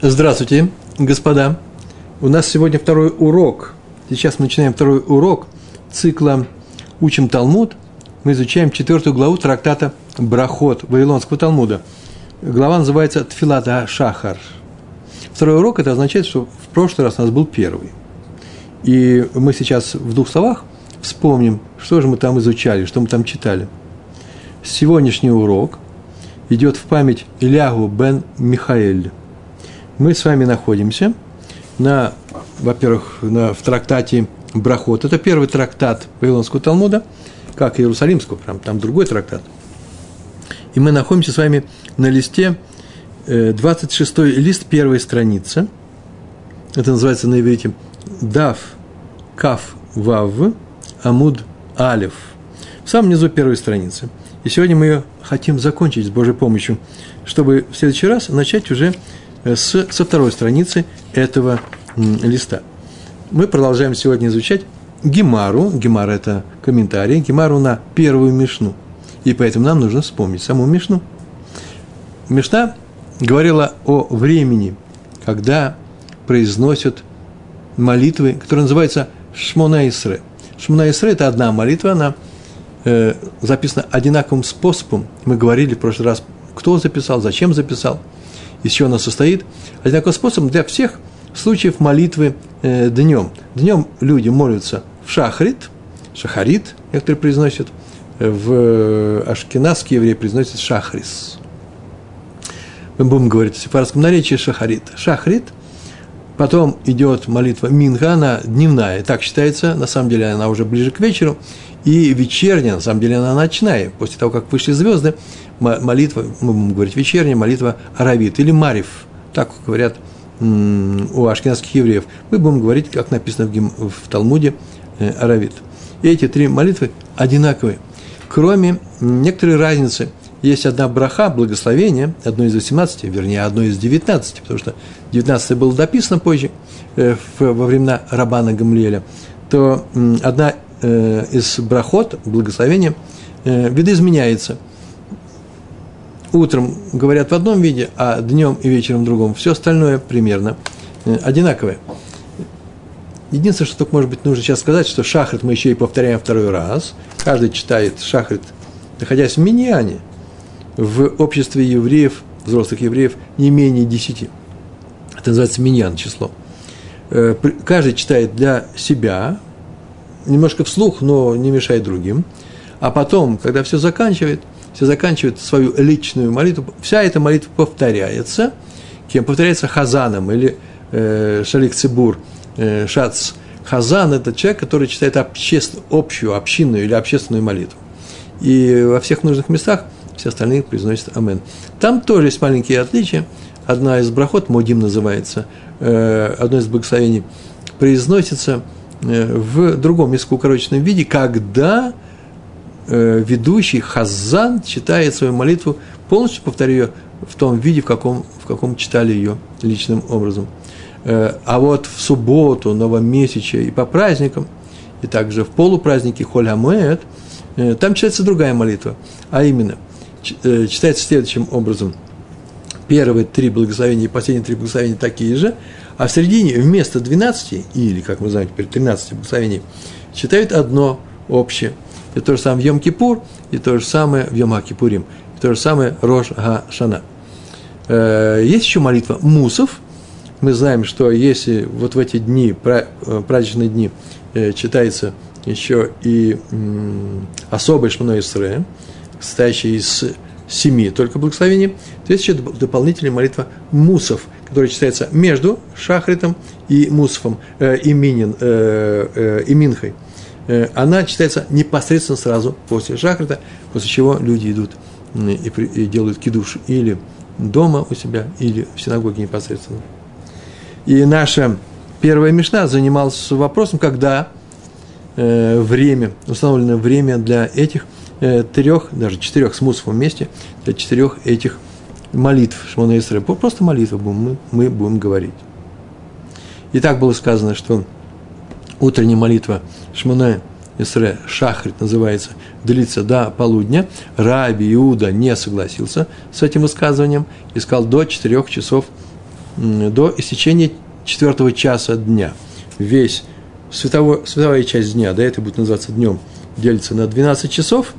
Здравствуйте, господа. У нас сегодня второй урок. Сейчас мы начинаем второй урок цикла «Учим Талмуд». Мы изучаем четвертую главу трактата «Брахот» Вавилонского Талмуда. Глава называется «Тфилата Шахар». Второй урок – это означает, что в прошлый раз у нас был первый. И мы сейчас в двух словах вспомним, что же мы там изучали, что мы там читали. Сегодняшний урок идет в память Илягу бен Михаэль мы с вами находимся на, во-первых, на, в трактате Брахот. Это первый трактат Вавилонского Талмуда, как и Иерусалимского, прям там другой трактат. И мы находимся с вами на листе, 26 э, лист первой страницы. Это называется на иврите Дав Каф Вав Амуд Алев. В самом низу первой страницы. И сегодня мы ее хотим закончить с Божьей помощью, чтобы в следующий раз начать уже с, со второй страницы этого листа. Мы продолжаем сегодня изучать Гемару. Гемар – это комментарий. Гемару на первую Мишну. И поэтому нам нужно вспомнить саму Мишну. Мишна говорила о времени, когда произносят молитвы, которые называются Шмона Исре. Шмона Исре – это одна молитва, она э, записана одинаковым способом. Мы говорили в прошлый раз, кто записал, зачем записал – из чего она состоит, одинаковым способом для всех случаев молитвы э, днем. Днем люди молятся в шахрит, шахарит, некоторые произносят, в э, ашкенадские евреи произносят шахрис. Мы будем говорить в сефарском наречии шахарит. Шахрит, потом идет молитва минга, она дневная, так считается, на самом деле она уже ближе к вечеру, и вечерняя, на самом деле она ночная, после того, как вышли звезды, молитва, мы будем говорить вечерняя молитва Аравит или Марив, так говорят у ашкенадских евреев. Мы будем говорить, как написано в, в Талмуде, э, Аравит. И эти три молитвы одинаковые. Кроме некоторой разницы, есть одна браха, благословение, одно из 18, вернее, одно из 19, потому что 19 было дописано позже, э, во времена Рабана Гамлеля, то одна э, из брахот, благословения, видоизменяется – утром говорят в одном виде, а днем и вечером в другом. Все остальное примерно э, одинаковое. Единственное, что только, может быть, нужно сейчас сказать, что шахрит мы еще и повторяем второй раз. Каждый читает шахрит, находясь в миньяне, в обществе евреев, взрослых евреев, не менее десяти. Это называется миньян число. Э, каждый читает для себя, немножко вслух, но не мешает другим. А потом, когда все заканчивает – все заканчивают свою личную молитву, вся эта молитва повторяется, кем повторяется Хазаном или э, Шалик Цибур, э, Шац. Хазан – это человек, который читает обществ, общую, общинную или общественную молитву. И во всех нужных местах все остальные произносят Амен. Там тоже есть маленькие отличия. Одна из брахот, Модим называется, э, одно из благословений, произносится э, в другом несколько укороченном виде, когда – ведущий Хазан читает свою молитву, полностью повторю ее в том виде, в каком, в каком читали ее личным образом. Э, а вот в субботу, новомесячие и по праздникам, и также в полупразднике Холь Амуэт, э, там читается другая молитва, а именно, читается следующим образом. Первые три благословения и последние три благословения такие же, а в середине вместо 12, или, как мы знаем теперь, 13 благословений, читают одно общее – и то же самое в Йом-Кипур, и то же самое в Йом-Кипурим, и то же самое Рош Га-Шана. Э, есть еще молитва Мусов. Мы знаем, что если вот в эти дни, э, праздничные дни, э, читается еще и особый Шманой Исре, состоящий из семи только благословений, то есть еще дополнительная молитва Мусов, которая читается между Шахритом и Мусфом, э, и, Минин, э, э, и Минхой – она читается непосредственно сразу после шахрита, после чего люди идут и, делают кидуш или дома у себя, или в синагоге непосредственно. И наша первая мешна занималась вопросом, когда э, время, установленное время для этих э, трех, даже четырех смыслов вместе, для четырех этих молитв Шмона Исра. Просто молитвы будем, мы, мы будем говорить. И так было сказано, что утренняя молитва Шмуна Исре Шахрит называется, длится до полудня. Раби Иуда не согласился с этим высказыванием и сказал до 4 часов до истечения четвертого часа дня. Весь световой, световая часть дня, да, это будет называться днем, делится на 12 часов.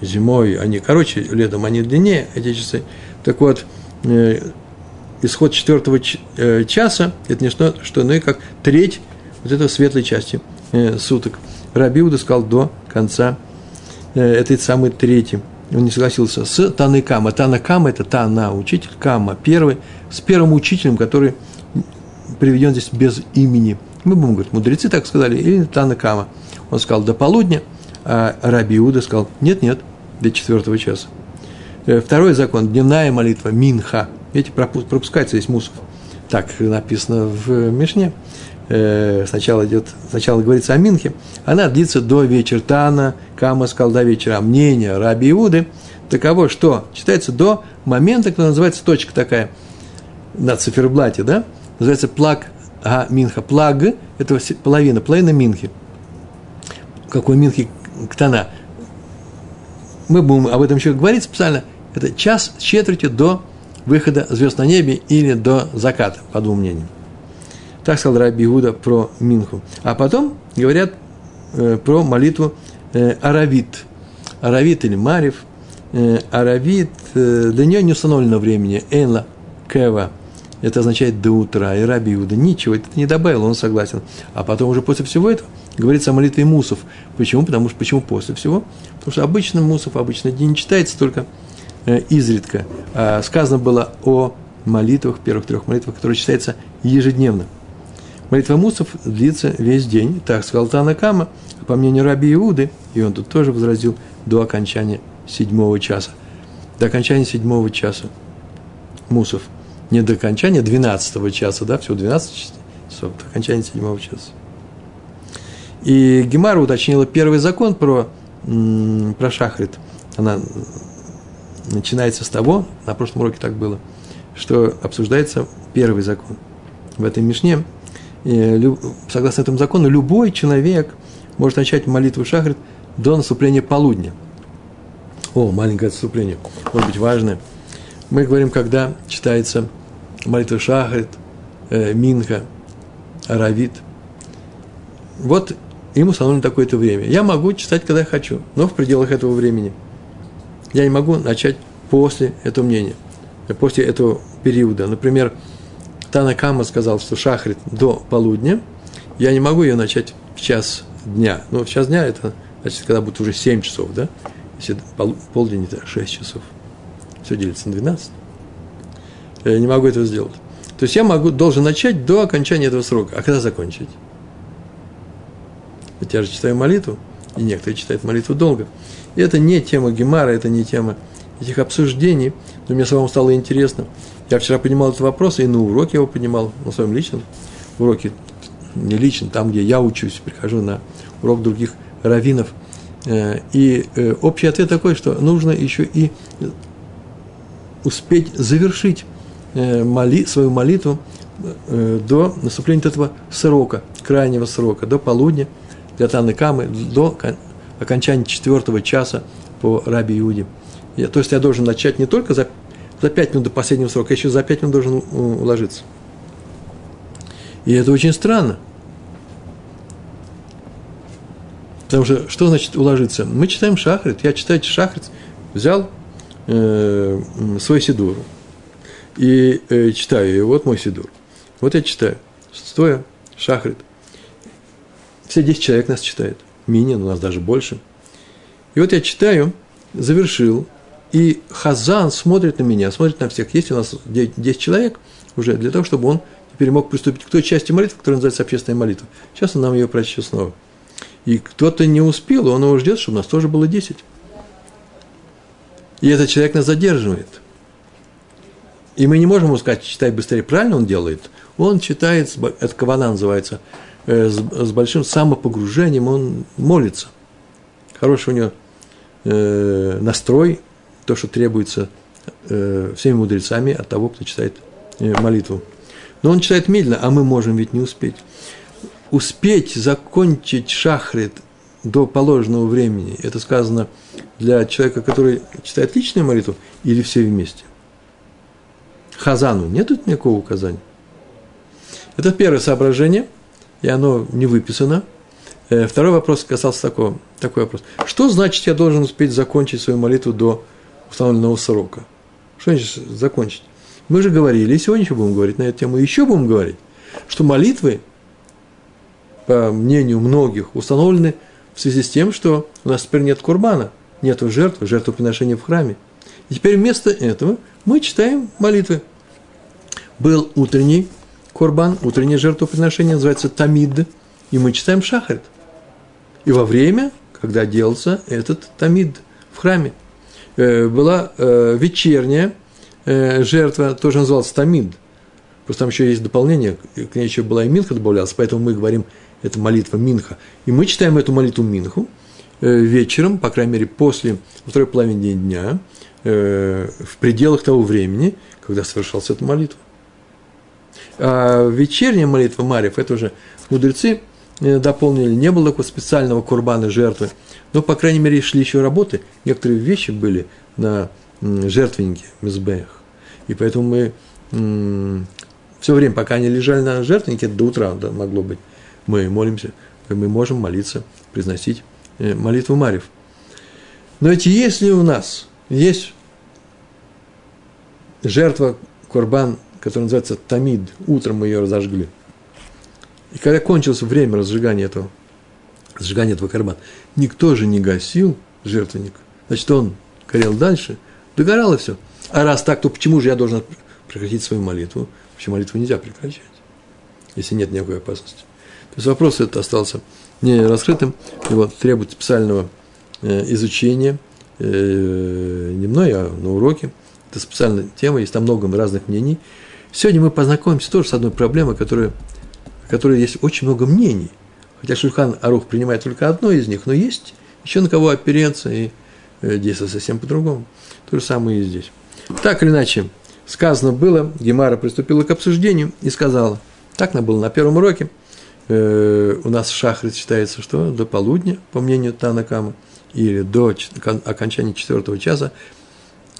Зимой они короче, летом они длиннее, эти часы. Так вот, э, исход четвертого э, часа – это не что, что ну и как треть вот этой светлой части э, суток. Рабиуда сказал до конца этой самой трети. Он не согласился с Таныкама. Танакама – это Тана, учитель, Кама, первый, с первым учителем, который приведен здесь без имени. Мы будем говорить, мудрецы так сказали, или Танакама. Он сказал до полудня, а Раби Иуда сказал, нет-нет, до четвертого часа. Второй закон – дневная молитва, минха. Видите, пропускается здесь мусов. Так написано в Мишне. Э, сначала идет, сначала говорится о Минхе, она длится до вечера. Тана, Кама сказал до вечера. Мнение Раби Иуды таково, что читается до момента, когда называется точка такая на циферблате, да? Называется плаг а, Минха. Плаг – это половина, половина Минхи. Какой Минхи Ктана? Мы будем об этом еще говорить специально. Это час с четвертью до выхода звезд на небе или до заката, по двум мнениям. Так сказал Раби Иуда про Минху. А потом говорят э, про молитву э, Аравит. Аравит или Марив. Э, Аравит, э, для нее не установлено времени. Энла Кева. Это означает до утра. И Раби Иуда ничего это не добавил, он согласен. А потом уже после всего этого говорится о молитве мусов. Почему? Потому что почему после всего? Потому что обычно мусов обычно не читается только э, изредка. А сказано было о молитвах, первых трех молитвах, которые читаются ежедневно. Молитва мусов длится весь день, так сказал Танакама, по мнению Раби Иуды, и он тут тоже возразил, до окончания седьмого часа. До окончания седьмого часа мусов. Не до окончания двенадцатого часа, да, всего 12 часов, до окончания седьмого часа. И Гемара уточнила первый закон про, про шахрит. Она начинается с того, на прошлом уроке так было, что обсуждается первый закон. В этой Мишне – согласно этому закону, любой человек может начать молитву шахрит до наступления полудня. О, маленькое отступление, может быть важное. Мы говорим, когда читается молитва шахрит, э, минха, аравит. Вот ему установлено такое-то время. Я могу читать, когда хочу, но в пределах этого времени. Я не могу начать после этого мнения, после этого периода. Например, Танакама сказал, что шахрит до полудня, я не могу ее начать в час дня. Ну, в час дня это, значит, когда будет уже 7 часов, да? Если пол, полдень это 6 часов. Все делится на 12. Я не могу этого сделать. То есть я могу, должен начать до окончания этого срока. А когда закончить? Ведь я же читаю молитву, и некоторые читают молитву долго. И это не тема Гемара, это не тема этих обсуждений, но мне самому стало интересно – я вчера понимал этот вопрос, и на уроке его понимал, на своем личном уроке, не лично, там, где я учусь, прихожу на урок других раввинов. Э, и э, общий ответ такой, что нужно еще и успеть завершить э, моли, свою молитву до наступления этого срока, крайнего срока, до полудня, для Таны Камы, до окончания четвертого часа по Раби Иуде. То есть я должен начать не только за за пять минут до последнего срока, еще за пять минут должен уложиться. И это очень странно. Потому что, что значит уложиться? Мы читаем шахрит, я читаю шахрит, взял э, свой сидур и э, читаю ее, вот мой сидур. Вот я читаю, стоя, шахрит. Все 10 человек нас читают, мини, у нас даже больше. И вот я читаю, завершил, и Хазан смотрит на меня, смотрит на всех. Есть у нас 10 человек уже для того, чтобы он теперь мог приступить к той части молитвы, которая называется общественная молитва. Сейчас он нам ее прочтет снова. И кто-то не успел, он его ждет, чтобы у нас тоже было 10. И этот человек нас задерживает. И мы не можем ему сказать, читай быстрее. Правильно он делает? Он читает, это кавана называется, э, с большим самопогружением, он молится. Хороший у него э, настрой, то, что требуется э, всеми мудрецами от того, кто читает э, молитву. Но он читает медленно, а мы можем ведь не успеть. Успеть закончить шахрит до положенного времени, это сказано для человека, который читает личную молитву, или все вместе? Хазану. Нет тут никакого указания. Это первое соображение, и оно не выписано. Э, второй вопрос касался такого, такой вопрос. Что значит, я должен успеть закончить свою молитву до установленного срока? Что значит закончить? Мы же говорили, и сегодня еще будем говорить на эту тему, еще будем говорить, что молитвы, по мнению многих, установлены в связи с тем, что у нас теперь нет курбана, нет жертвы, жертвоприношения в храме. И теперь вместо этого мы читаем молитвы. Был утренний курбан, утреннее жертвоприношение, называется тамид, и мы читаем шахарит. И во время, когда делался этот тамид в храме, была э, вечерняя э, жертва, тоже называлась тамид. Просто там еще есть дополнение, к ней еще была и минха добавлялась, поэтому мы говорим, это молитва минха. И мы читаем эту молитву минху вечером, по крайней мере, после второй половины дня, в пределах того времени, когда совершалась эта молитва. А вечерняя молитва Марьев, это уже мудрецы Э, дополнили, не было такого специального курбана жертвы, но, по крайней мере, шли еще работы, некоторые вещи были на жертвеннике Мизбеях. И поэтому мы все время, пока они лежали на жертвеннике, до утра да, могло быть, мы молимся, мы можем молиться, произносить э, молитву Марьев. Но ведь если у нас есть жертва Курбан, которая называется Тамид, утром мы ее разожгли, и когда кончилось время разжигания этого, разжигания этого карбана, никто же не гасил жертвенник. Значит, он горел дальше, догорало все. А раз так, то почему же я должен прекратить свою молитву? Вообще молитву нельзя прекращать, если нет никакой опасности. То есть вопрос этот остался не раскрытым, его требует специального э, изучения, э, не мной, а на уроке. Это специальная тема, есть там много разных мнений. Сегодня мы познакомимся тоже с одной проблемой, которая которой есть очень много мнений. Хотя Шульхан Арух принимает только одно из них, но есть еще на кого опереться и э, действовать совсем по-другому. То же самое и здесь. Так или иначе, сказано было, Гемара приступила к обсуждению и сказала, так на было на первом уроке, э, у нас шахрит считается, что до полудня, по мнению Танакама, или до окончания четвертого часа,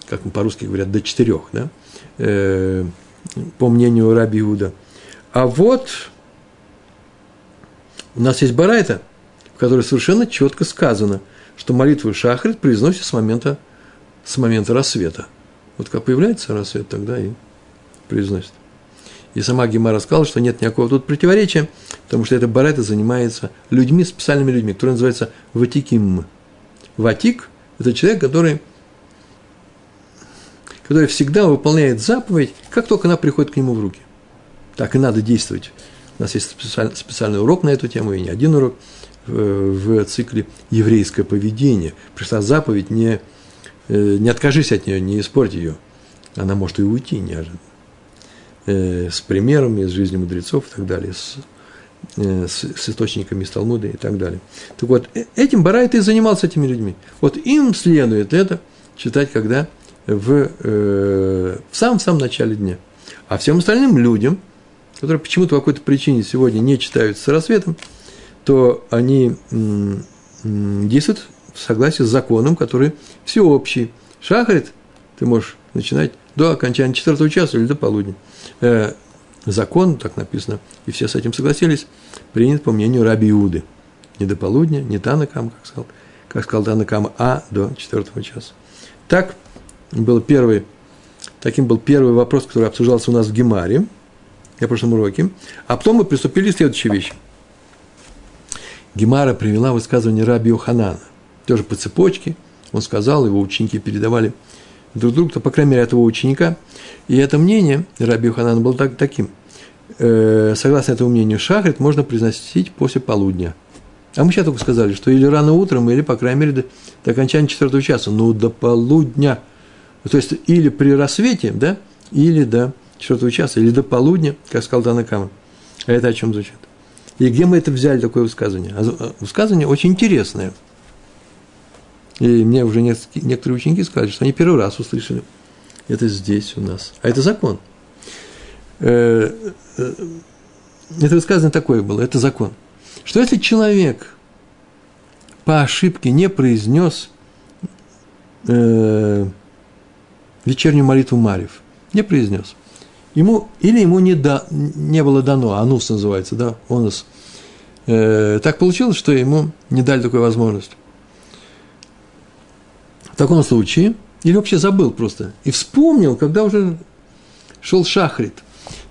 как по-русски говорят, до четырех, да, э, по мнению Раби Иуда. А вот у нас есть барайта, в которой совершенно четко сказано, что молитву шахрит произносит с момента, с момента рассвета. Вот как появляется рассвет, тогда и произносит. И сама Гемара сказала, что нет никакого тут противоречия, потому что эта барайта занимается людьми, специальными людьми, которые называются ватиким. Ватик – это человек, который, который всегда выполняет заповедь, как только она приходит к нему в руки. Так и надо действовать у нас есть специальный, урок на эту тему, и не один урок в, цикле «Еврейское поведение». Пришла заповедь, не, э, не откажись от нее, не испорть ее. Она может и уйти неожиданно. Э, с примерами из жизни мудрецов и так далее, с, э, с, с источниками из Талмуда и так далее. Так вот, этим Барайт и занимался этими людьми. Вот им следует это читать, когда в, в самом-самом начале дня. А всем остальным людям – которые почему-то по какой-то причине сегодня не читаются с рассветом, то они действуют в согласии с законом, который всеобщий. Шахарит ты можешь начинать до окончания четвертого часа или до полудня. Э, закон, так написано, и все с этим согласились, принят по мнению Раби Иуды. Не до полудня, не Танакам, как сказал, как сказал Танакам, а до четвертого часа. Так был первый, таким был первый вопрос, который обсуждался у нас в Гемаре – на прошлом уроке. А потом мы приступили к следующей вещи. Гемара привела высказывание Раби Йоханана. Тоже по цепочке. Он сказал, его ученики передавали друг другу, то, по крайней мере, этого ученика. И это мнение Раби Йоханана было так, таким. Э, согласно этому мнению, шахрит можно произносить после полудня. А мы сейчас только сказали, что или рано утром, или, по крайней мере, до, до окончания четвертого часа. Ну, до полудня. То есть, или при рассвете, да, или до четвертого часа или до полудня, как сказал Танакама. А это о чем звучит? И где мы это взяли, такое высказывание? А, а высказывание очень интересное. И мне уже некоторые ученики сказали, что они первый раз услышали. Это здесь у нас. А это закон. Э, э, это высказывание такое было, это закон. Что если человек по ошибке не произнес э, вечернюю молитву Марьев, не произнес – ему, или ему не, да, не было дано, анус называется, да, онус. Э, так получилось, что ему не дали такой возможность. В таком случае, или вообще забыл просто, и вспомнил, когда уже шел шахрит.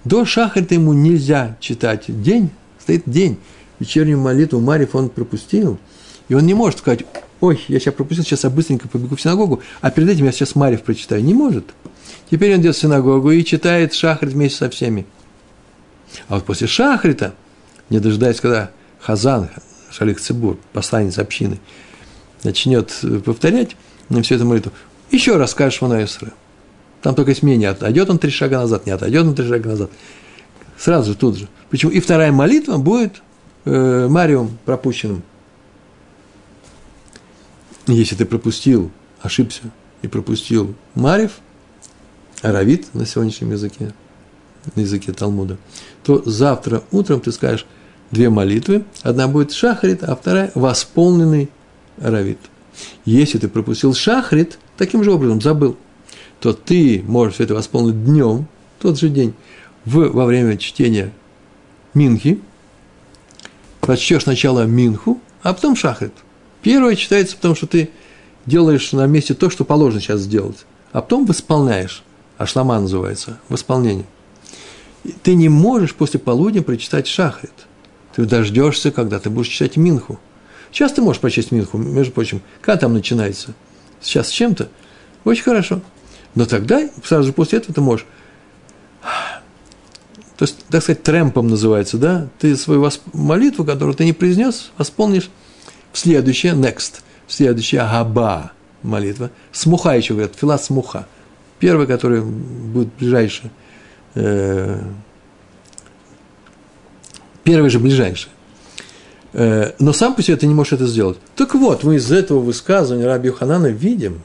До шахрита ему нельзя читать день, стоит день, вечернюю молитву Марьев он пропустил, и он не может сказать, ой, я сейчас пропустил, сейчас я быстренько побегу в синагогу, а перед этим я сейчас Марьев прочитаю. Не может. Теперь он идет в синагогу и читает шахрит вместе со всеми. А вот после шахрита, не дожидаясь, когда Хазан, Шалих Цибур, посланец общины, начнет повторять всю эту молитву, еще раз скажешь Исра. Там только смене отойдет он три шага назад, не отойдет он три шага назад. Сразу же, тут же. Почему? И вторая молитва будет э, Мариум пропущенным. Если ты пропустил, ошибся и пропустил Марев, Аравит на сегодняшнем языке, на языке Талмуда, то завтра утром ты скажешь две молитвы. Одна будет шахрит, а вторая восполненный Аравит. Если ты пропустил шахрит, таким же образом забыл, то ты можешь все это восполнить днем, тот же день, в, во время чтения Минхи, прочтешь сначала Минху, а потом Шахрит. Первое читается, потому что ты делаешь на месте то, что положено сейчас сделать, а потом восполняешь. Ашлама называется, восполнение. Ты не можешь после полудня прочитать Шахрит. Ты дождешься, когда ты будешь читать Минху. Сейчас ты можешь прочесть Минху, между прочим, когда там начинается? Сейчас с чем-то? Очень хорошо. Но тогда, сразу же после этого ты можешь то есть, так сказать, трэмпом называется, да, ты свою молитву, которую ты не произнес, восполнишь в следующее, next, в следующее агаба молитва. Смуха еще говорят, филат смуха. Первый, который будет ближайший, э, первый же ближайший. Э, но сам по себе ты не можешь это сделать. Так вот, мы из этого высказывания Раби Юханана видим,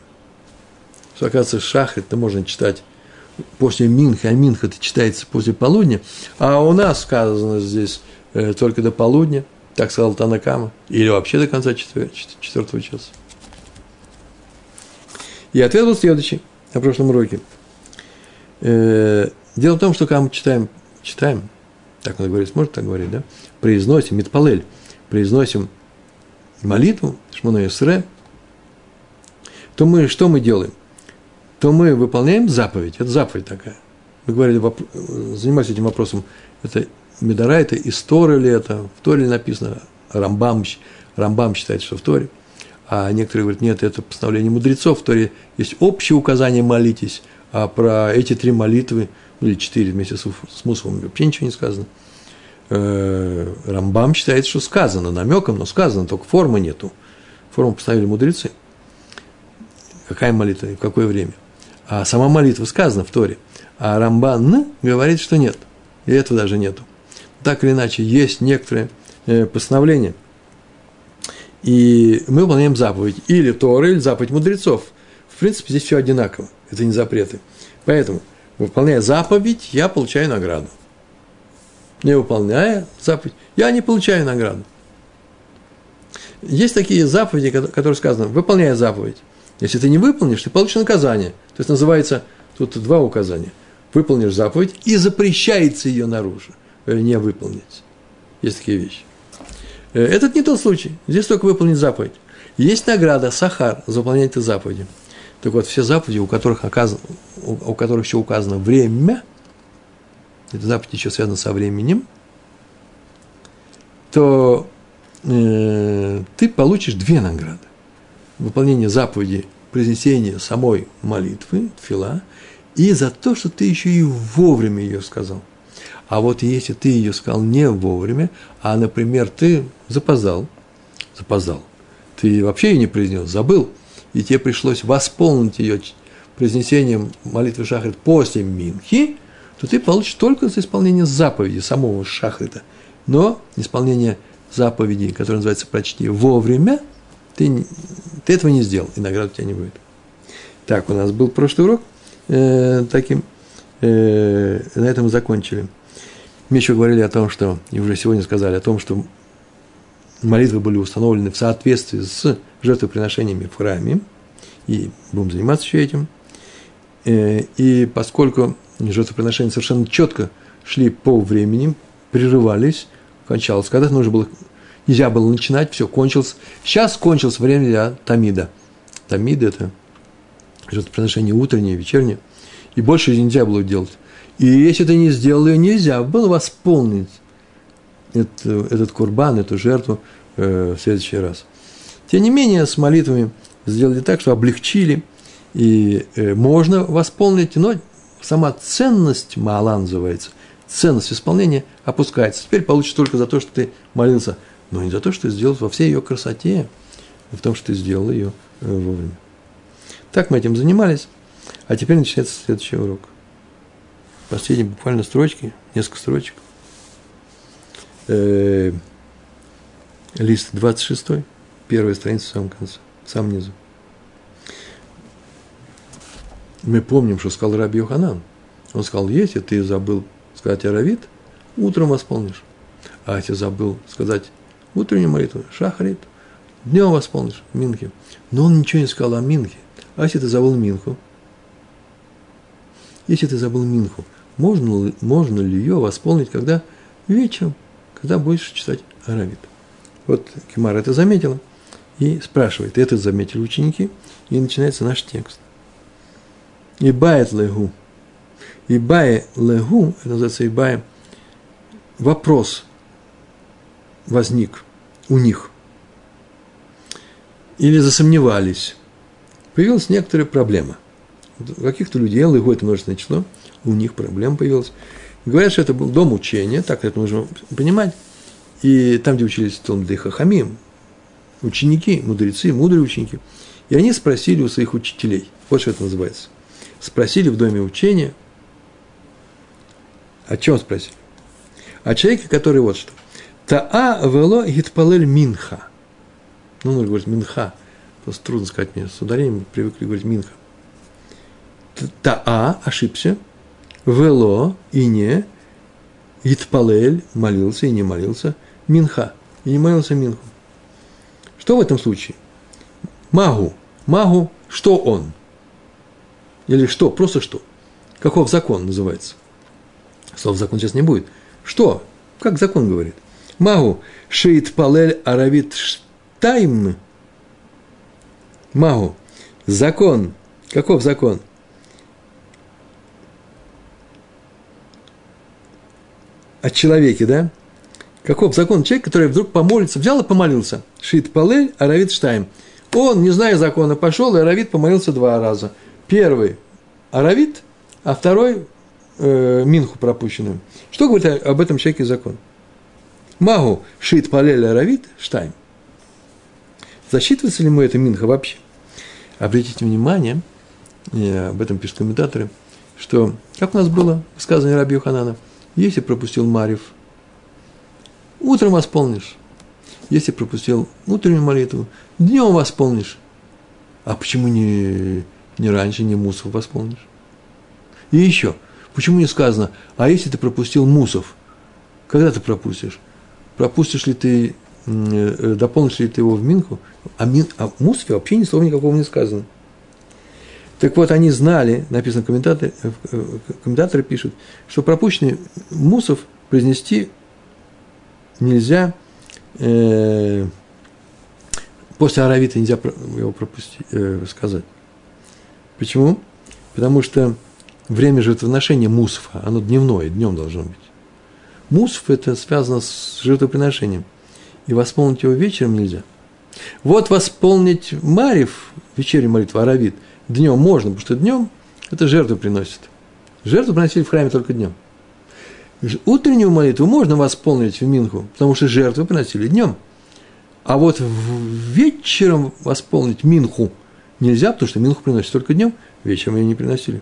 что, оказывается, шахрит-то можно читать после Минха, а Минха это читается после полудня, а у нас сказано здесь э, только до полудня, так сказал Танакама, или вообще до конца четвертого часа. И ответ был следующий на прошлом уроке. Э, дело в том, что когда мы читаем, читаем, так надо говорить, может так говорить, да, произносим, митпалель, произносим молитву, шмона Исре, то мы, что мы делаем? то мы выполняем заповедь. Это заповедь такая. Мы говорили, занимались этим вопросом, это Медора, это из Торы ли это, в Торе написано, Рамбам, Рамбам считает, что в Торе. А некоторые говорят, нет, это постановление мудрецов, в Торе есть общее указание «молитесь», а про эти три молитвы, ну или четыре вместе с, с Мусовым вообще ничего не сказано. Э, Рамбам считает, что сказано, намеком, но сказано, только формы нету. Форму поставили мудрецы. Какая молитва и в какое время – а сама молитва сказана в Торе. А Рамбан говорит, что нет. И этого даже нету. Так или иначе, есть некоторые э, постановления. И мы выполняем заповедь. Или Торы, или заповедь мудрецов. В принципе, здесь все одинаково. Это не запреты. Поэтому, выполняя заповедь, я получаю награду. Не выполняя заповедь, я не получаю награду. Есть такие заповеди, которые сказано, выполняя заповедь. Если ты не выполнишь, ты получишь наказание. То есть называется, тут два указания. Выполнишь заповедь и запрещается ее наружу, не выполнить. Есть такие вещи. Э, этот не тот случай. Здесь только выполнить заповедь. Есть награда, сахар за выполнение этой заповеди. Так вот, все заповеди, у которых, оказано, у которых еще указано время, эта заповедь еще связана со временем, то э, ты получишь две награды выполнение заповеди произнесения самой молитвы, фила, и за то, что ты еще и вовремя ее сказал. А вот если ты ее сказал не вовремя, а, например, ты запоздал, запоздал, ты вообще ее не произнес, забыл, и тебе пришлось восполнить ее произнесением молитвы Шахрит после Минхи, то ты получишь только за исполнение заповеди самого Шахрита, но исполнение заповеди, которая называется «прочти вовремя», ты, ты этого не сделал, и награды у тебя не будет. Так, у нас был прошлый урок э, таким, э, на этом закончили. Мы еще говорили о том, что, и уже сегодня сказали о том, что молитвы были установлены в соответствии с жертвоприношениями в храме, и будем заниматься еще этим. Э, и поскольку жертвоприношения совершенно четко шли по времени, прерывались, кончалось. Когда-то нужно было, нельзя было начинать, все, кончилось. Сейчас кончилось время для Тамида. Тамид – это жертвоприношение утреннее, вечернее. И больше нельзя было делать. И если ты не сделал ее, нельзя было восполнить это, этот курбан, эту жертву э, в следующий раз. Тем не менее, с молитвами сделали так, что облегчили, и э, можно восполнить, но сама ценность Маала называется, ценность исполнения опускается. Теперь получишь только за то, что ты молился, но не за то, что ты сделал во всей ее красоте, а в том, что ты сделал ее э, вовремя. Так мы этим занимались, а теперь начинается следующий урок. Последние буквально строчки, несколько строчек. Э, лист 26, первая страница в самом конце, в самом низу мы помним, что сказал Раби Йоханан. Он сказал, если ты забыл сказать Аравит, утром восполнишь. А если забыл сказать утреннюю молитву, шахарит, днем восполнишь, минхи. Но он ничего не сказал о минхе. А если ты забыл минху? Если ты забыл минху, можно, можно ли ее восполнить, когда вечером, когда будешь читать Аравит? Вот Кимар это заметила и спрашивает, это заметили ученики, и начинается наш текст. Ибает легу. Ибае легу, это называется ибае, вопрос возник у них. Или засомневались. Появилась некоторая проблема. У каких-то людей, легу это множественное число, у них проблема появилась. Говорят, что это был дом учения, так это нужно понимать. И там, где учились Талмуды Хахамим, ученики, мудрецы, мудрые ученики, и они спросили у своих учителей, вот что это называется – спросили в доме учения, о чем спросили? О человеке, который вот что. Таа вело гитпалель минха. Ну, нужно говорить минха. Просто трудно сказать мне. С ударением привыкли говорить минха. Таа ошибся. Вело и не. Гитпалель молился и не молился. Минха. И не молился минху. Что в этом случае? Магу. Магу, что он? Или что? Просто что? Каков закон называется? Слов закон сейчас не будет. Что? Как закон говорит? Магу шиит палель аравит штайм. Магу. Закон. Каков закон? О человеке, да? Каков закон? Человек, который вдруг помолится, взял и помолился. Шит палель, аравит штайм. Он, не зная закона, пошел, и аравит помолился два раза – Первый – Аравит, а второй э, – Минху пропущенную. Что говорит об этом человеке закон? Магу шит палель Аравит штайм. Засчитывается ли ему это Минха вообще? Обратите внимание, об этом пишут комментаторы, что, как у нас было в сказании Раби Йоханана, если пропустил Марив, утром восполнишь. Если пропустил утреннюю молитву, днем восполнишь. А почему не ни раньше, ни мусов восполнишь. И еще, почему не сказано, а если ты пропустил мусов, когда ты пропустишь? Пропустишь ли ты, э, дополнишь ли ты его в Минху? А, мин, а мусове вообще ни слова никакого не сказано. Так вот, они знали, написано комментаторы, э, э, комментаторы пишут, что пропущенный мусов произнести нельзя, э, после аравита нельзя его пропустить, э, сказать. Почему? Потому что время жертвоношения мусфа, оно дневное, днем должно быть. Мусф – это связано с жертвоприношением. И восполнить его вечером нельзя. Вот восполнить Марив, вечернюю молитву, Аравит, днем можно, потому что днем это жертву приносит. Жертву приносили в храме только днем. Утреннюю молитву можно восполнить в Минху, потому что жертву приносили днем. А вот вечером восполнить Минху нельзя, потому что Минху приносят только днем, вечером ее не приносили.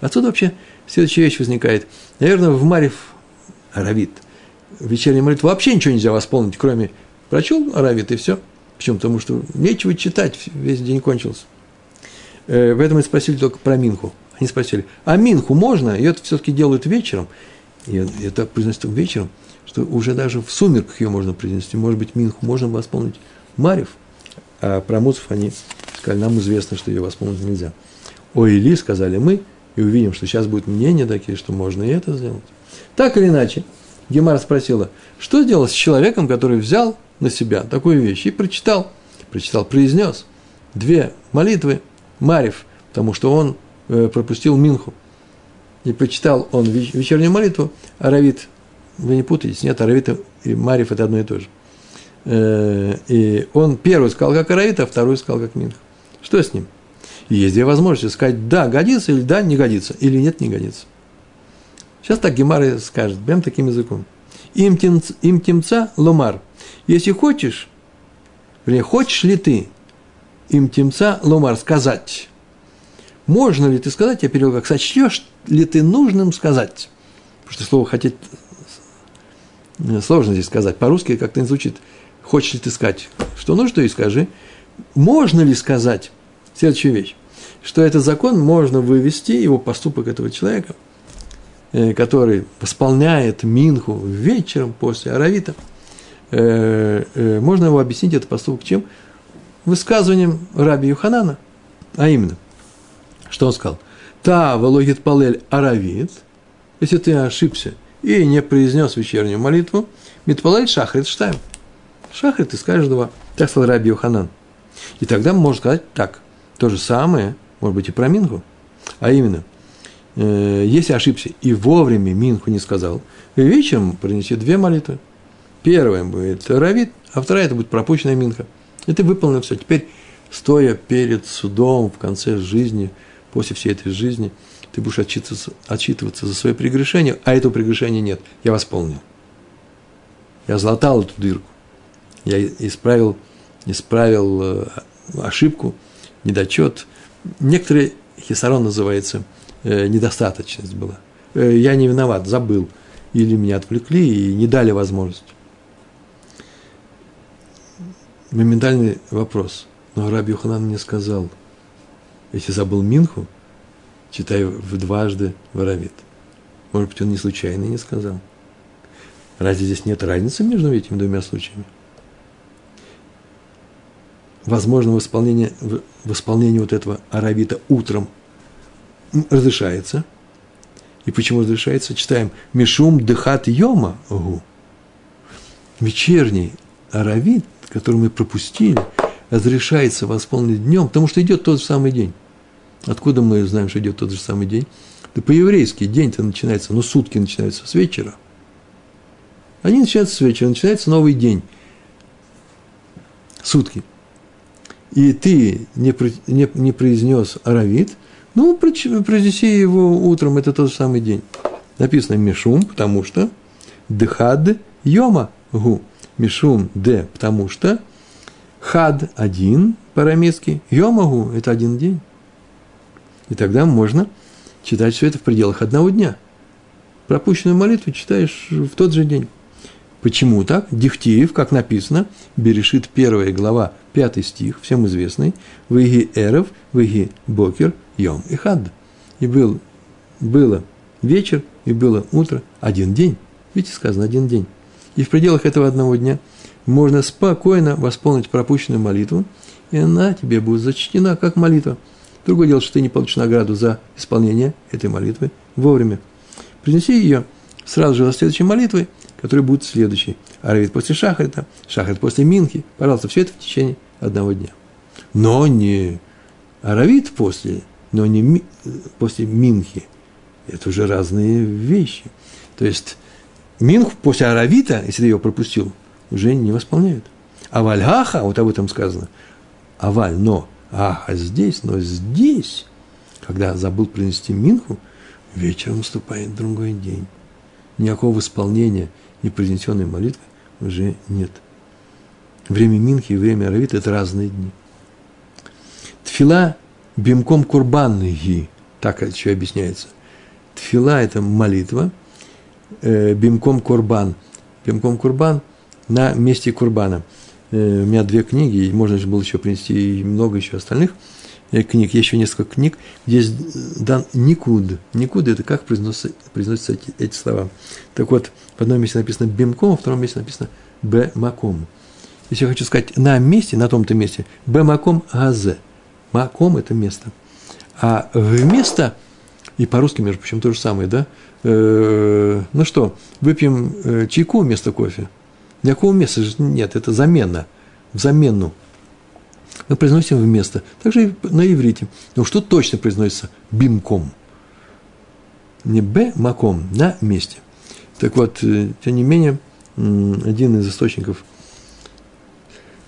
Отсюда вообще следующая вещь возникает. Наверное, в Марив Аравит, вечерней молитвы вообще ничего нельзя восполнить, кроме прочел Аравит и все. Почему? Потому что нечего читать, весь день кончился. Э, поэтому спросили только про Минху. Они спросили, а Минху можно? Ее все-таки делают вечером. И это произносят вечером, что уже даже в сумерках ее можно произнести. Может быть, Минху можно восполнить Марив, а про Муцев они Сказали, нам известно, что ее восполнить нельзя. О Или, сказали мы, И увидим, что сейчас будут мнения такие, что можно и это сделать. Так или иначе, Гемара спросила, что сделать с человеком, который взял на себя такую вещь и прочитал, прочитал, произнес две молитвы Марив, потому что он э, пропустил Минху. И прочитал он вечернюю молитву, а вы не путаетесь, нет, Аравит и Марив – это одно и то же. Э, и он первый сказал как Аравит, а второй сказал как Минха. Что с ним? есть две возможности сказать «да, годится» или «да, не годится», или «нет, не годится». Сейчас так Гемара скажет, прям таким языком. Им, темца, им темца ломар. Если хочешь, вернее, хочешь ли ты им темца ломар сказать, можно ли ты сказать, я перевел как сочтешь ли ты нужным сказать. Потому что слово хотеть сложно здесь сказать. По-русски как-то не звучит. Хочешь ли ты сказать, что нужно, то и скажи. Можно ли сказать следующую вещь, что этот закон можно вывести, его поступок этого человека – Э, который восполняет Минху вечером после Аравита, э, э, можно его объяснить этот поступок чем? Высказыванием Раби Юханана, а именно, что он сказал? Та валогит палель аравит, если ты ошибся и не произнес вечернюю молитву, митпалель шахрит штайм. Шахрит ты скажешь два. Так сказал Раби Юханан. И тогда можно сказать так. То же самое, может быть, и про Минху. А именно, э, если ошибся и вовремя Минху не сказал, вечером принеси две молитвы. Первая будет Равит, а вторая это будет пропущенная Минха. И ты выполнил все. Теперь, стоя перед судом в конце жизни, после всей этой жизни, ты будешь отчитываться, отчитываться за свои прегрешения, а этого прегрешения нет. Я восполнил. Я залатал эту дырку. Я исправил, исправил э, ошибку, недочет. Некоторые хисарон называется – э, недостаточность была. Э, я не виноват, забыл. Или меня отвлекли и не дали возможность. Моментальный вопрос. Но Раби Юханан мне сказал, если забыл Минху, читай в дважды воровит. Может быть, он не случайно не сказал. Разве здесь нет разницы между этими двумя случаями? Возможно, восполнение, восполнение вот этого аравита утром разрешается. И почему разрешается? Читаем «Мишум дыхат йома гу». Вечерний аравит, который мы пропустили, разрешается восполнить днем, потому что идет тот же самый день. Откуда мы знаем, что идет тот же самый день? Да по-еврейски день-то начинается, ну, сутки начинаются с вечера. Они начинаются с вечера, начинается новый день. Сутки. И ты не, не, не произнес аравит, ну, произнеси его утром, это тот же самый день. Написано Мишум, потому что Дхад Йома Гу. Мишум Д, потому что Хад один по-арамейски, Йомагу – это один день. И тогда можно читать все это в пределах одного дня. Пропущенную молитву читаешь в тот же день. Почему так? Дихтиев, как написано, Берешит первая глава, пятый стих, всем известный, Выги Эров, Выги Бокер, Йом и Хад. И был, было вечер, и было утро, один день. Видите, сказано, один день. И в пределах этого одного дня можно спокойно восполнить пропущенную молитву, и она тебе будет зачтена как молитва. Другое дело, что ты не получишь награду за исполнение этой молитвы вовремя. Принеси ее сразу же за следующей молитвой – который будет следующий. Аравит после Шахрита, Шахрит после Минхи. Пожалуйста, все это в течение одного дня. Но не Аравит после, но не ми, после Минхи. Это уже разные вещи. То есть Минху после Аравита, если ты его пропустил, уже не восполняют. А Вальгаха, вот об этом сказано, Аваль, но, а, здесь, но здесь, когда забыл принести Минху, вечером наступает другой день. Никакого исполнения непроизнесенной молитвы уже нет. Время Минхи и время Аравита – это разные дни. Тфила бимком курбанный, так еще объясняется. Тфила – это молитва, бимком курбан. Бимком курбан на месте курбана. Э, у меня две книги, можно же было еще принести много еще остальных – Э, книг, еще несколько книг, где дан никуд. Никуд – это как произносятся, произносятся эти, эти слова. Так вот, в одном месте написано бемком, в втором месте написано бемаком. Если я хочу сказать на месте, на том-то месте, бемаком газе. Маком – это место. А вместо И по-русски, между прочим, то же самое, да? Э, ну что, выпьем э, чайку вместо кофе? Никакого места нет, это замена, в замену. Мы произносим вместо. Также и на иврите. Но что точно произносится? Бимком. Не б, маком, на месте. Так вот, э, тем не менее, один из источников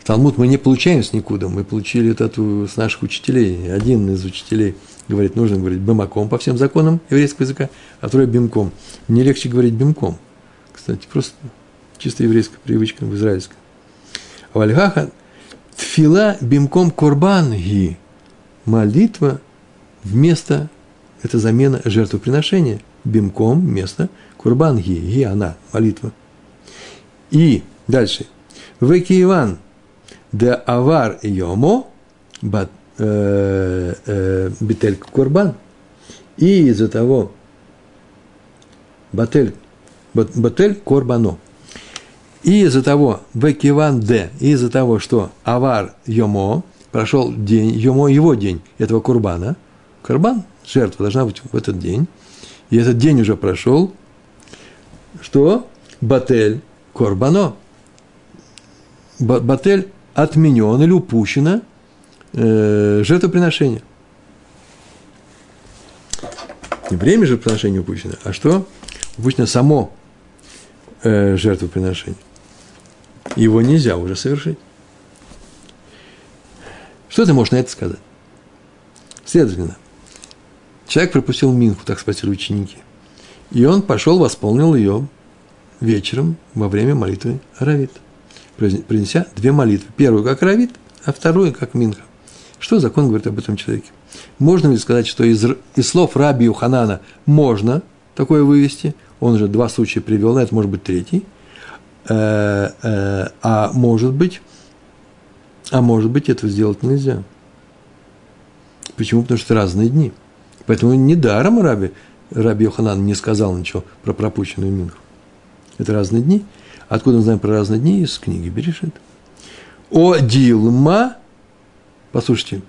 Талмуд мы не получаем с никуда, мы получили это с наших учителей. Один из учителей говорит, нужно говорить бемаком по всем законам еврейского языка, а второй бимком. Мне легче говорить бимком. Кстати, просто чисто еврейская привычка в израильской. А вальгаха тфила бимком корбан ги. Молитва вместо, это замена жертвоприношения. Бимком вместо курбан ги. Ги она, молитва. И дальше. Векиеван де авар йомо бат Э, э, бетель Курбан, и из-за того Батель, Батель Корбано. И из-за того, Бекиван Д, из-за того, что Авар Йомо, прошел день, Йомо его день, этого Курбана, Курбан, жертва должна быть в этот день, и этот день уже прошел, что? Батель Корбано. Батель отменен или упущено э, жертвоприношения. Не время жертвоприношения упущено, а что? Упущено само э, жертвоприношение. Его нельзя уже совершить. Что ты можешь на это сказать? Следовательно, человек пропустил Минху, так спросили ученики. И он пошел, восполнил ее вечером во время молитвы Аравит, принеся две молитвы. Первую как Аравит, а вторую как Минха. Что закон говорит об этом человеке? Можно ли сказать, что из, из слов раби Юханана можно такое вывести? Он же два случая привел, это может быть третий. Э, э, а может быть, а может быть, этого сделать нельзя. Почему? Потому что разные дни. Поэтому недаром раби, раби Йоханан не сказал ничего про пропущенную Минху. Это разные дни. Откуда мы знаем про разные дни? Из книги Берешит. О Дилма Послушайте.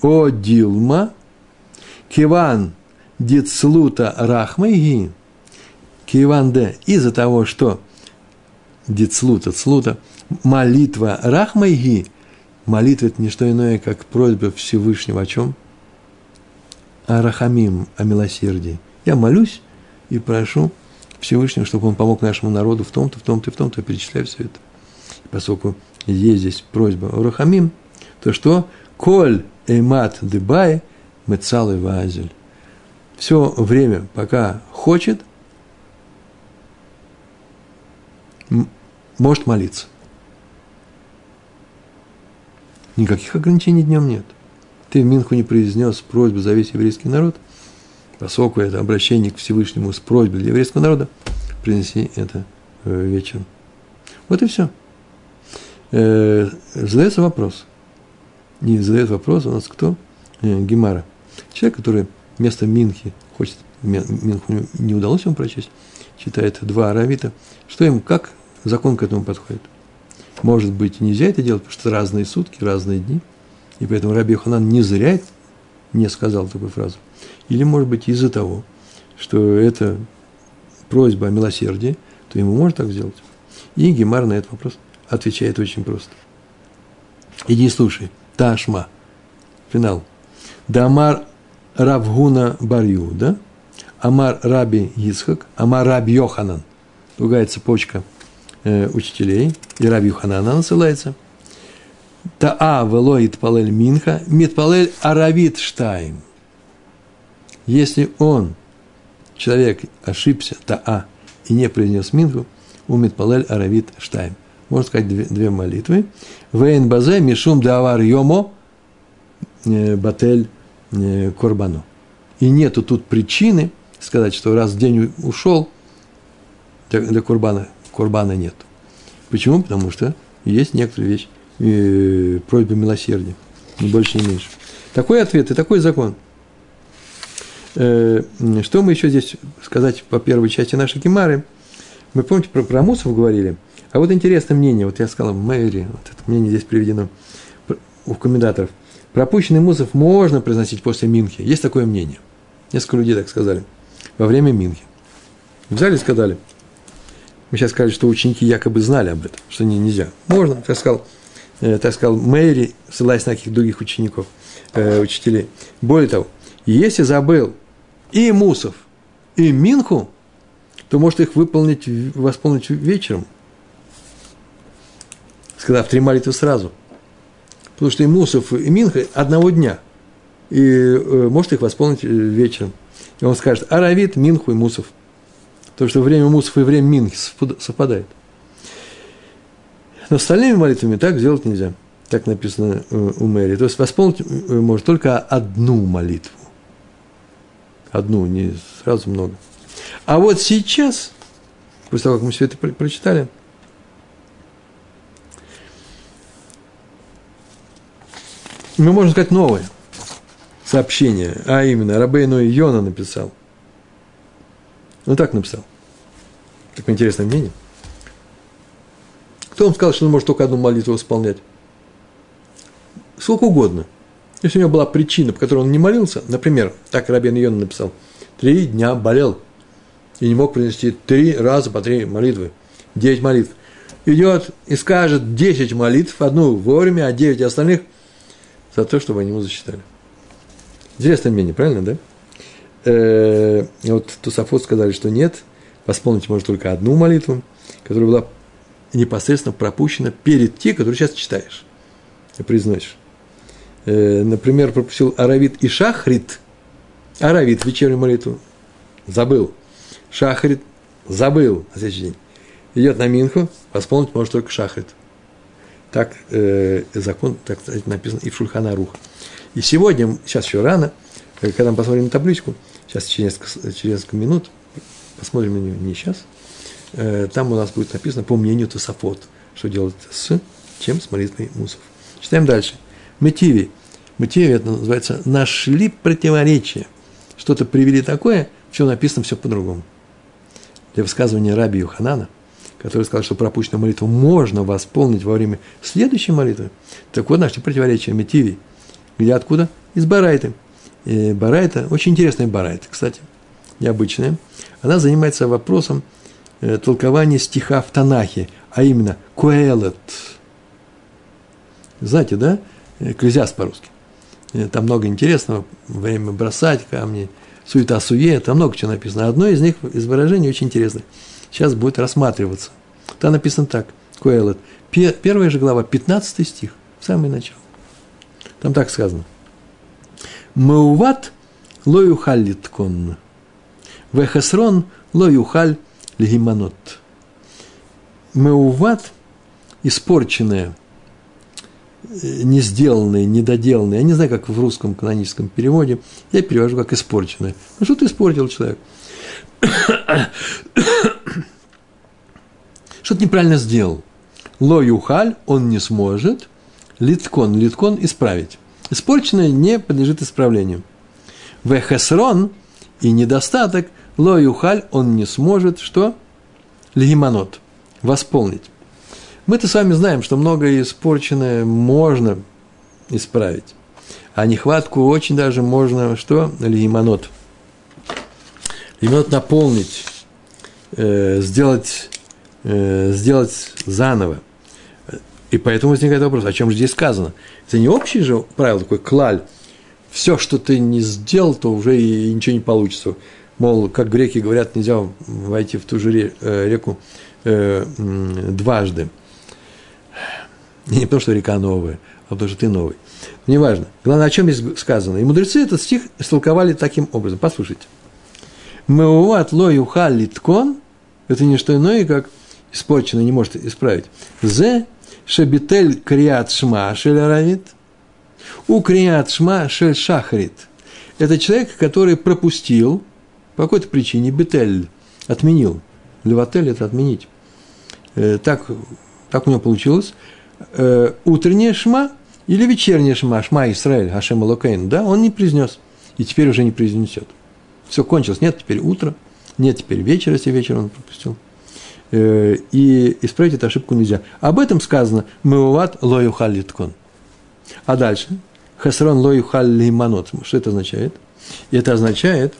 О Дилма, Киван Дицлута Рахмайги, Киван Д, из-за того, что Дицлута, Цлута, молитва Рахмайги, молитва – это не что иное, как просьба Всевышнего о чем? О Рахамим, о милосердии. Я молюсь и прошу Всевышнего, чтобы он помог нашему народу в том-то, в том-то и в том-то, перечисляю все это. Поскольку есть здесь просьба о Рахамим – то что коль эймат дебай мецал и вазель. Все время, пока хочет, может молиться. Никаких ограничений днем нет. Ты в Минху не произнес просьбу за весь еврейский народ, поскольку это обращение к Всевышнему с просьбой для еврейского народа, принеси это э, вечером. Вот и все. Э, задается вопрос – не задает вопрос, у нас кто? Э, Гемара. Человек, который вместо Минхи хочет, Минху не удалось ему прочесть, читает два аравита, что им, как закон к этому подходит? Может быть, нельзя это делать, потому что разные сутки, разные дни, и поэтому Раби Йоханан не зря не сказал такую фразу. Или, может быть, из-за того, что это просьба о милосердии, то ему можно так сделать. И Гемар на этот вопрос отвечает очень просто. Иди слушай – Ташма. Финал. Дамар Равгуна Барьюда, Амар Раби Исхак, Амар Раби Йоханан. Другая цепочка э, учителей, и Раби Йоханана насылается. Таа велоит палель минха, митпалель аравит штайм. Если он, человек, ошибся, таа, и не произнес минху, умит палель аравит штайм можно сказать, две, две молитвы. Вейн базе мишум давар йомо э, батель э, корбану. И нету тут причины сказать, что раз день ушел, для, курбана, курбана нет. Почему? Потому что есть некоторые вещи, э, просьба милосердия, ни больше, ни меньше. Такой ответ и такой закон. Э, что мы еще здесь сказать по первой части нашей кемары? Мы, помните, про, про Мусов говорили – а вот интересное мнение, вот я сказал, Мэри, вот это мнение здесь приведено у комментаторов. Пропущенный мусов можно произносить после Минхи. Есть такое мнение. Несколько людей так сказали. Во время Минхи. Взяли и сказали. Мы сейчас сказали, что ученики якобы знали об этом, что не, нельзя. Можно, так сказал, э, так сказал Мэри, ссылаясь на каких-то других учеников, э, учителей. Более того, если забыл и Мусов, и Минху, то может их выполнить, восполнить вечером, сказав три молитвы сразу. Потому что и Мусов, и Минха одного дня. И э, может их восполнить э, вечером. И он скажет, Аравит, Минху и Мусов. Потому что время Мусов и время Минхи совпадает. Но остальными молитвами так сделать нельзя. Так написано э, у Мэри. То есть восполнить может только одну молитву. Одну, не сразу много. А вот сейчас, после того, как мы все это прочитали, мы можем сказать новое сообщение, а именно Рабейну Йона написал. Ну так написал. Такое интересное мнение. Кто вам сказал, что он может только одну молитву исполнять? Сколько угодно. Если у него была причина, по которой он не молился, например, так Рабин Йона написал, три дня болел, и не мог принести три раза по три молитвы, девять молитв. Идет и скажет десять молитв, одну вовремя, а девять остальных за то, чтобы они ему засчитали. Интересное мнение, правильно, да? Э, вот Тусафот сказали, что нет, восполнить может только одну молитву, которая была непосредственно пропущена перед тем, которую сейчас читаешь и произносишь. Э, например, пропустил Аравит и Шахрит. Аравит, вечернюю молитву, забыл – Шахрит забыл на следующий день. Идет на Минху, восполнить может только Шахрит. Так э, закон, так написано и в Шульхана Рух. И сегодня, сейчас еще рано, э, когда мы посмотрим на табличку, сейчас через несколько, через несколько минут, посмотрим на нее не сейчас, э, там у нас будет написано по мнению Тософот, что делать с чем с молитвой мусов. Читаем дальше. Метиви. Метиви это называется нашли противоречие. Что-то привели такое, в чем написано все по-другому для высказывания раби Юханана, который сказал, что пропущенную молитву можно восполнить во время следующей молитвы. Так вот нашли противоречия Метиви. Где откуда? Из Барайты. И Барайта, очень интересная Барайта, кстати, необычная. Она занимается вопросом э, толкования стиха в Танахе, а именно Куэлет. Знаете, да? Экклезиаст по-русски. Э, там много интересного. Время бросать камни – суета-суе, там много чего написано. Одно из них, из выражений очень интересное. Сейчас будет рассматриваться. Там написано так, Куэлет. Первая же глава, 15 стих, самое начало. Там так сказано. Мауват лоюхаль литкон. Вехасрон лоюхаль лигиманот. Мауват, испорченное – не сделанные, недоделанные. Я не знаю, как в русском каноническом переводе. Я перевожу как испорченное. Ну, что ты испортил человек? Что-то неправильно сделал. Ло юхаль он не сможет. Литкон, литкон исправить. Испорченное не подлежит исправлению. Вехесрон и недостаток. Ло юхаль он не сможет. Что? Лигиманот. Восполнить. Мы-то с вами знаем, что многое испорченное можно исправить. А нехватку очень даже можно, что? Лимонот. Лимонот наполнить, э, сделать, э, сделать заново. И поэтому возникает вопрос, о чем же здесь сказано? Это не общее же правило, такой клаль. Все, что ты не сделал, то уже и ничего не получится. Мол, как греки говорят, нельзя войти в ту же э, реку э, дважды. Не потому, что река новая, а потому, что ты новый. Неважно. Главное, о чем здесь сказано. И мудрецы этот стих истолковали таким образом. Послушайте. Меуат ло юха литкон – это не что иное, как испорченное не может исправить. Зе шебитель криат шма шель аравит. У криат шма шель шахрит. Это человек, который пропустил по какой-то причине бетель, отменил. Леватель – это отменить. Э, так, так у него получилось – э, утреннее шма или вечернее шма, шма Исраэль, Хашем Локейн, да, он не произнес. И теперь уже не произнесет. Все кончилось. Нет теперь утро, нет теперь вечера, если вечер он пропустил. Э, и исправить эту ошибку нельзя. Об этом сказано «Меуват лоюхал литкон». А дальше «Хасрон лоюхал лиманот». Что это означает? И это означает,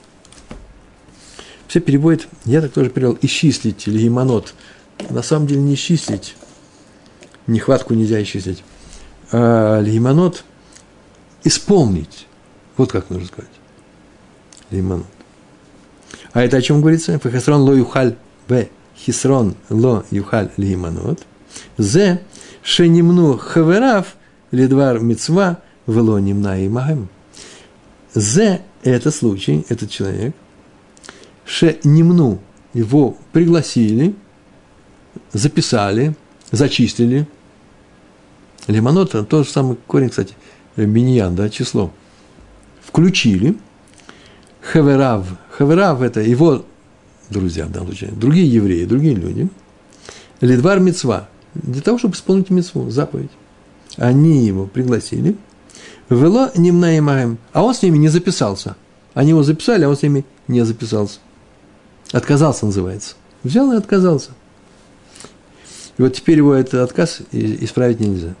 все переводят, я так тоже перевел, исчислить или иманот. На самом деле не исчислить, нехватку нельзя исчислить. А лимонот исполнить. Вот как нужно сказать. Лимонот. А это о чем говорится? Фахасрон ло юхаль б хисрон ло юхаль лимонот. Зе шенимну хаверав лидвар мецва вело нимна и магем. Зе – это случай, этот человек. Ше немну его пригласили, записали, зачислили. Лимонот – тот же самый корень, кстати, миньян, да, число. Включили. Хаверав. Хаверав – это его друзья в данном случае, другие евреи, другие люди. Лидвар мецва для того, чтобы исполнить мецву, заповедь. Они его пригласили – Вело немнаимаем. А он с ними не записался. Они его записали, а он с ними не записался. Отказался, называется. Взял и отказался. И вот теперь его этот отказ исправить нельзя.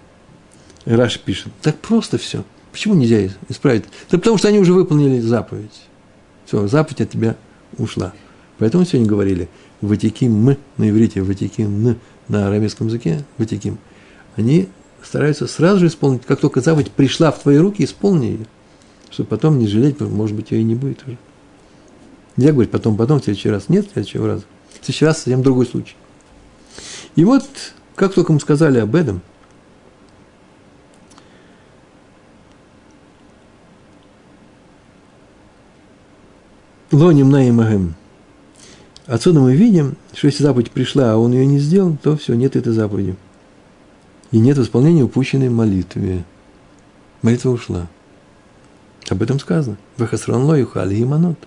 Раш пишет, так просто все. Почему нельзя исправить? Да потому что они уже выполнили заповедь. Все, заповедь от тебя ушла. Поэтому сегодня говорили, ватиким на иврите, ватиким на арамейском языке, ватиким. Они стараются сразу же исполнить, как только заповедь пришла в твои руки, исполни ее, чтобы потом не жалеть, может быть, ее и не будет уже. Нельзя говорить потом, потом, в следующий раз. Нет следующего раза. В следующий раз совсем другой случай. И вот, как только мы сказали об этом, Лоним наимагем. Отсюда мы видим, что если заповедь пришла, а он ее не сделал, то все, нет этой заповеди и нет исполнения упущенной молитвы. Молитва ушла. Об этом сказано. Вахасран ло юхали и манот.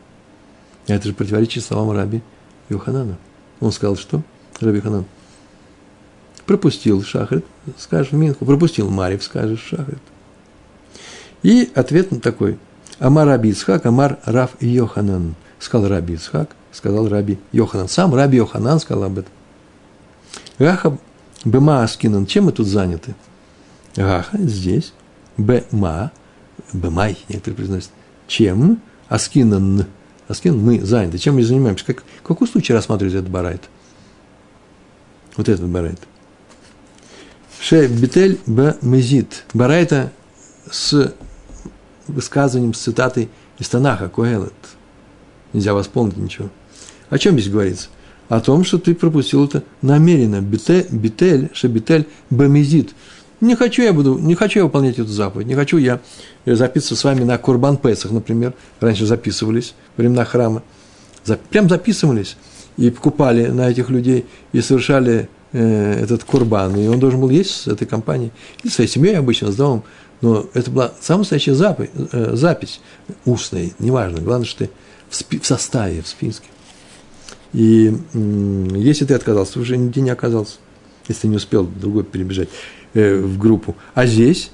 Это же противоречит словам раби Йоханана. Он сказал, что? Раби Ханан. Пропустил шахрит, скажешь Минху. Пропустил Марив, скажешь шахрит. И ответ на такой. Амар Раби Ицхак, Амар Рав Йоханан. Сказал Раби Ицхак, сказал Раби Йоханан. Сам Раби Йоханан сказал об этом. Рахаб Бема Аскинан, чем мы тут заняты? Гаха, здесь. Бема, Бемай, некоторые произносят. Чем? Аскинан. Аскинан, мы заняты. Чем мы занимаемся? Как, какой случай рассматривать этот барайт? Вот этот барайт. Ше битель б мезит. Барайта с высказыванием, с цитатой из Танаха, Коэлет. Нельзя восполнить ничего. О чем здесь говорится? о том, что ты пропустил это намеренно. Битель, битель шабитель бамизит. Не хочу я буду, не хочу я выполнять эту заповедь, не хочу я записываться с вами на Курбан Песах, например. Раньше записывались времена храма. Прям записывались и покупали на этих людей и совершали э, этот курбан. И он должен был есть с этой компанией. И своей семьей обычно, с домом. Но это была самая настоящая запись, э, запись устная, неважно. Главное, что ты в, спи, в составе, в списке. И если ты отказался, ты уже нигде не оказался, если ты не успел другой перебежать э, в группу. А здесь,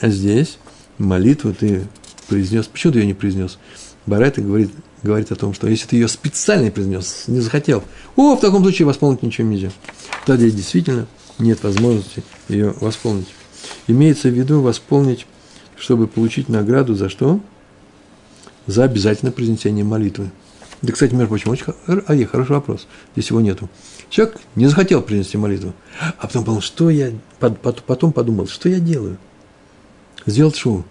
а здесь молитву ты произнес. Почему ты ее не произнес? Барета говорит, говорит о том, что если ты ее специально произнес, не захотел, о, в таком случае восполнить ничего нельзя. Тогда действительно нет возможности ее восполнить. Имеется в виду восполнить, чтобы получить награду за что? За обязательное произнесение молитвы. Да, кстати, между прочим, очень а, хороший вопрос. Здесь его нету. Человек не захотел принести молитву, а потом подумал, что я, потом подумал, что я делаю? Сделал шоу.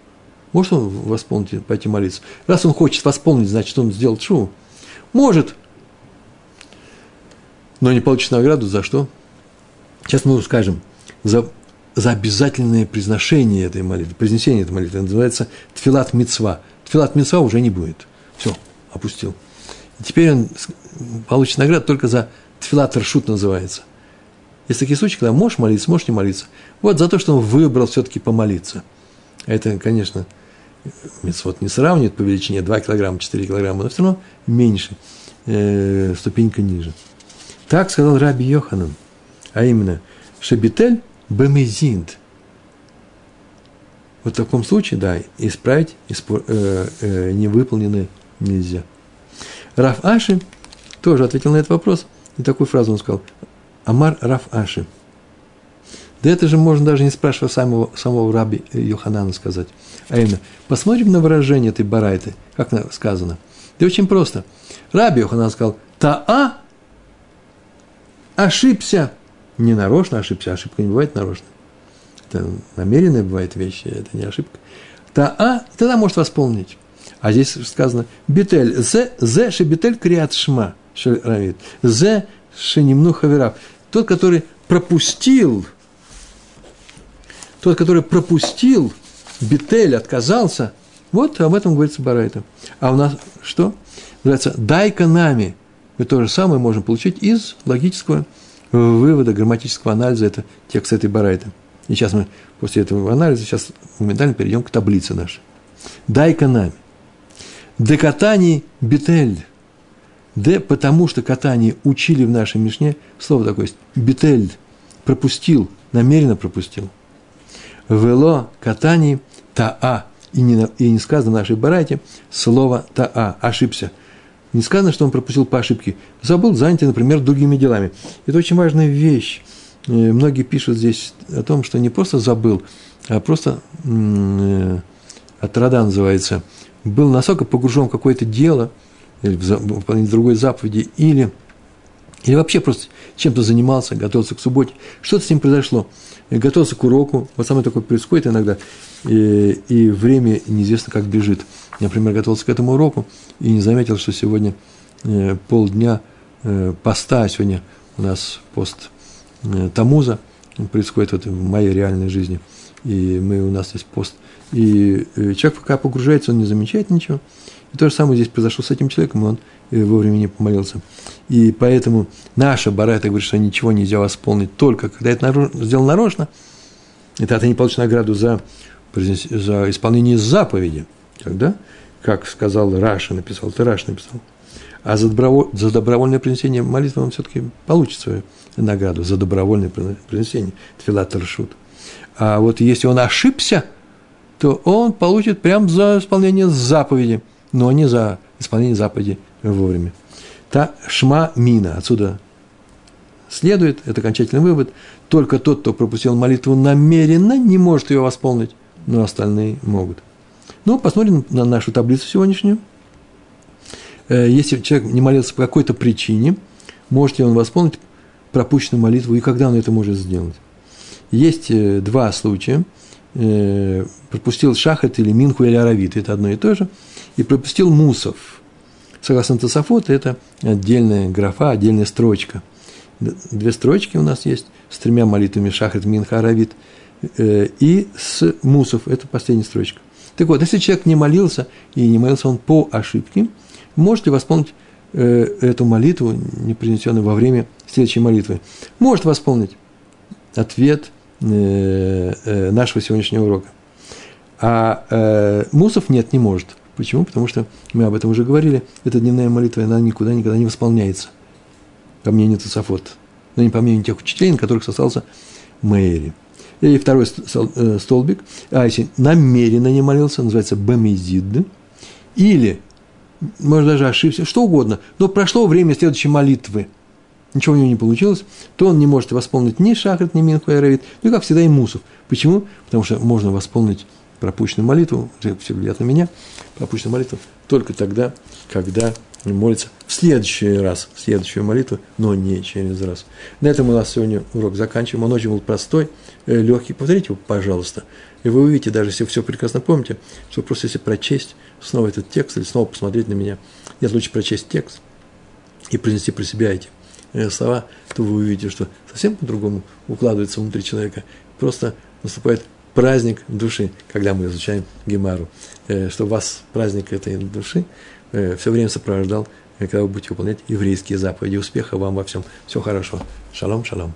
Может он восполнить, пойти молиться? Раз он хочет восполнить, значит, он сделал шоу. Может. Но не получит награду за что? Сейчас мы скажем. За, за обязательное произношение этой молитвы, произнесение этой молитвы. Называется тфилат мецва. Тфилат мецва уже не будет. Все, опустил. И теперь он получит награду только за тфилат шут называется. Есть такие случаи, когда можешь молиться, можешь не молиться. Вот за то, что он выбрал все-таки помолиться. Это, конечно, вот не сравнивает по величине 2 килограмма, 4 килограмма, но все равно меньше, э, ступенька ниже. Так сказал Раби Йоханан, а именно, Шабитель бемезинт. Вот в таком случае, да, исправить испор, э, э, невыполненное нельзя. Раф Аши тоже ответил на этот вопрос. И такую фразу он сказал. Амар Раф Аши. Да это же можно даже не спрашивая самого, самого раби Йоханана сказать. А именно, посмотрим на выражение этой барайты, как сказано. Да очень просто. Раби Йоханан сказал, Таа ошибся. Не нарочно ошибся, ошибка не бывает нарочно. Это намеренная бывает вещь, это не ошибка. Таа, тогда может восполнить. А здесь сказано битель, зе, зе шебитель криат шма, равит. Зе шенимну хаверав. Тот, который пропустил, тот, который пропустил, битель, отказался, вот об этом говорится Барайта. А у нас что? Называется «дай-ка нами». Мы то же самое можем получить из логического вывода, грамматического анализа это текст этой Барайты. И сейчас мы после этого анализа сейчас моментально перейдем к таблице нашей. «Дай-ка нами». Декатани битель. Д, потому что катани учили в нашей Мишне, слово такое есть, битель, пропустил, намеренно пропустил. Вело катани таа. И не, и не сказано в нашей барайте слово таа, ошибся. Не сказано, что он пропустил по ошибке. Забыл, занятый, например, другими делами. Это очень важная вещь. Э, многие пишут здесь о том, что не просто забыл, а просто э, от рода называется – был настолько погружен в какое-то дело, или в выполнение другой заповеди, или, или вообще просто чем-то занимался, готовился к субботе, что-то с ним произошло. Готовился к уроку, вот самое такое происходит иногда, и, и время неизвестно как бежит. Например, готовился к этому уроку и не заметил, что сегодня э, полдня э, поста, сегодня у нас пост э, Тамуза происходит вот в моей реальной жизни, и мы, у нас есть пост – и человек, пока погружается, он не замечает ничего. И то же самое здесь произошло с этим человеком, и он э, вовремя не помолился. И поэтому наша барайта говорит, что ничего нельзя восполнить только когда это сделано нарочно. Это ты не получишь награду за, за исполнение заповеди. Когда, как сказал Раши, написал, ты Раши написал. А за, доброволь, за добровольное принесение молитвы он все-таки получит свою награду за добровольное принесение. תפילת רשות. А вот если он ошибся – то он получит прям за исполнение заповеди, но не за исполнение заповеди вовремя. Та шма мина, отсюда следует, это окончательный вывод, только тот, кто пропустил молитву намеренно, не может ее восполнить, но остальные могут. Ну, посмотрим на нашу таблицу сегодняшнюю. Э, если человек не молился по какой-то причине, может ли он восполнить пропущенную молитву и когда он это может сделать? Есть э, два случая – э, пропустил шахат или минху или аравит, это одно и то же, и пропустил мусов. Согласно Тософот, это отдельная графа, отдельная строчка. Две строчки у нас есть с тремя молитвами шахат, минха, аравит, э, и с мусов, это последняя строчка. Так вот, если человек не молился, и не молился он по ошибке, можете восполнить э, эту молитву, не принесенную во время следующей молитвы. Может восполнить. Ответ Э, нашего сегодняшнего урока. А Мусов нет, не может. Почему? Потому что мы об этом уже говорили. Эта дневная молитва, она никуда никогда не восполняется. По мнению Тософот. Но не по мнению тех учителей, на которых сосался Мэри. И второй столбик. А если намеренно не молился, называется бамизид. Или, может, даже ошибся, что угодно. Но прошло время следующей молитвы – ничего у него не получилось, то он не может восполнить ни шахрит, ни минху и равит, ну и, как всегда, и мусов. Почему? Потому что можно восполнить пропущенную молитву, все глядят на меня, пропущенную молитву только тогда, когда молится в следующий раз, в следующую молитву, но не через раз. На этом у нас сегодня урок заканчиваем. Он очень был простой, э, легкий. Повторите его, пожалуйста. И вы увидите, даже если все прекрасно помните, что просто если прочесть снова этот текст или снова посмотреть на меня, нет, лучше прочесть текст и произнести про себя эти Э, слова, то вы увидите, что совсем по-другому укладывается внутри человека. Просто наступает праздник души, когда мы изучаем Гемару. Э, что вас праздник этой души э, все время сопровождал, когда вы будете выполнять еврейские заповеди. Успеха вам во всем. Всего хорошего. Шалом, шалом.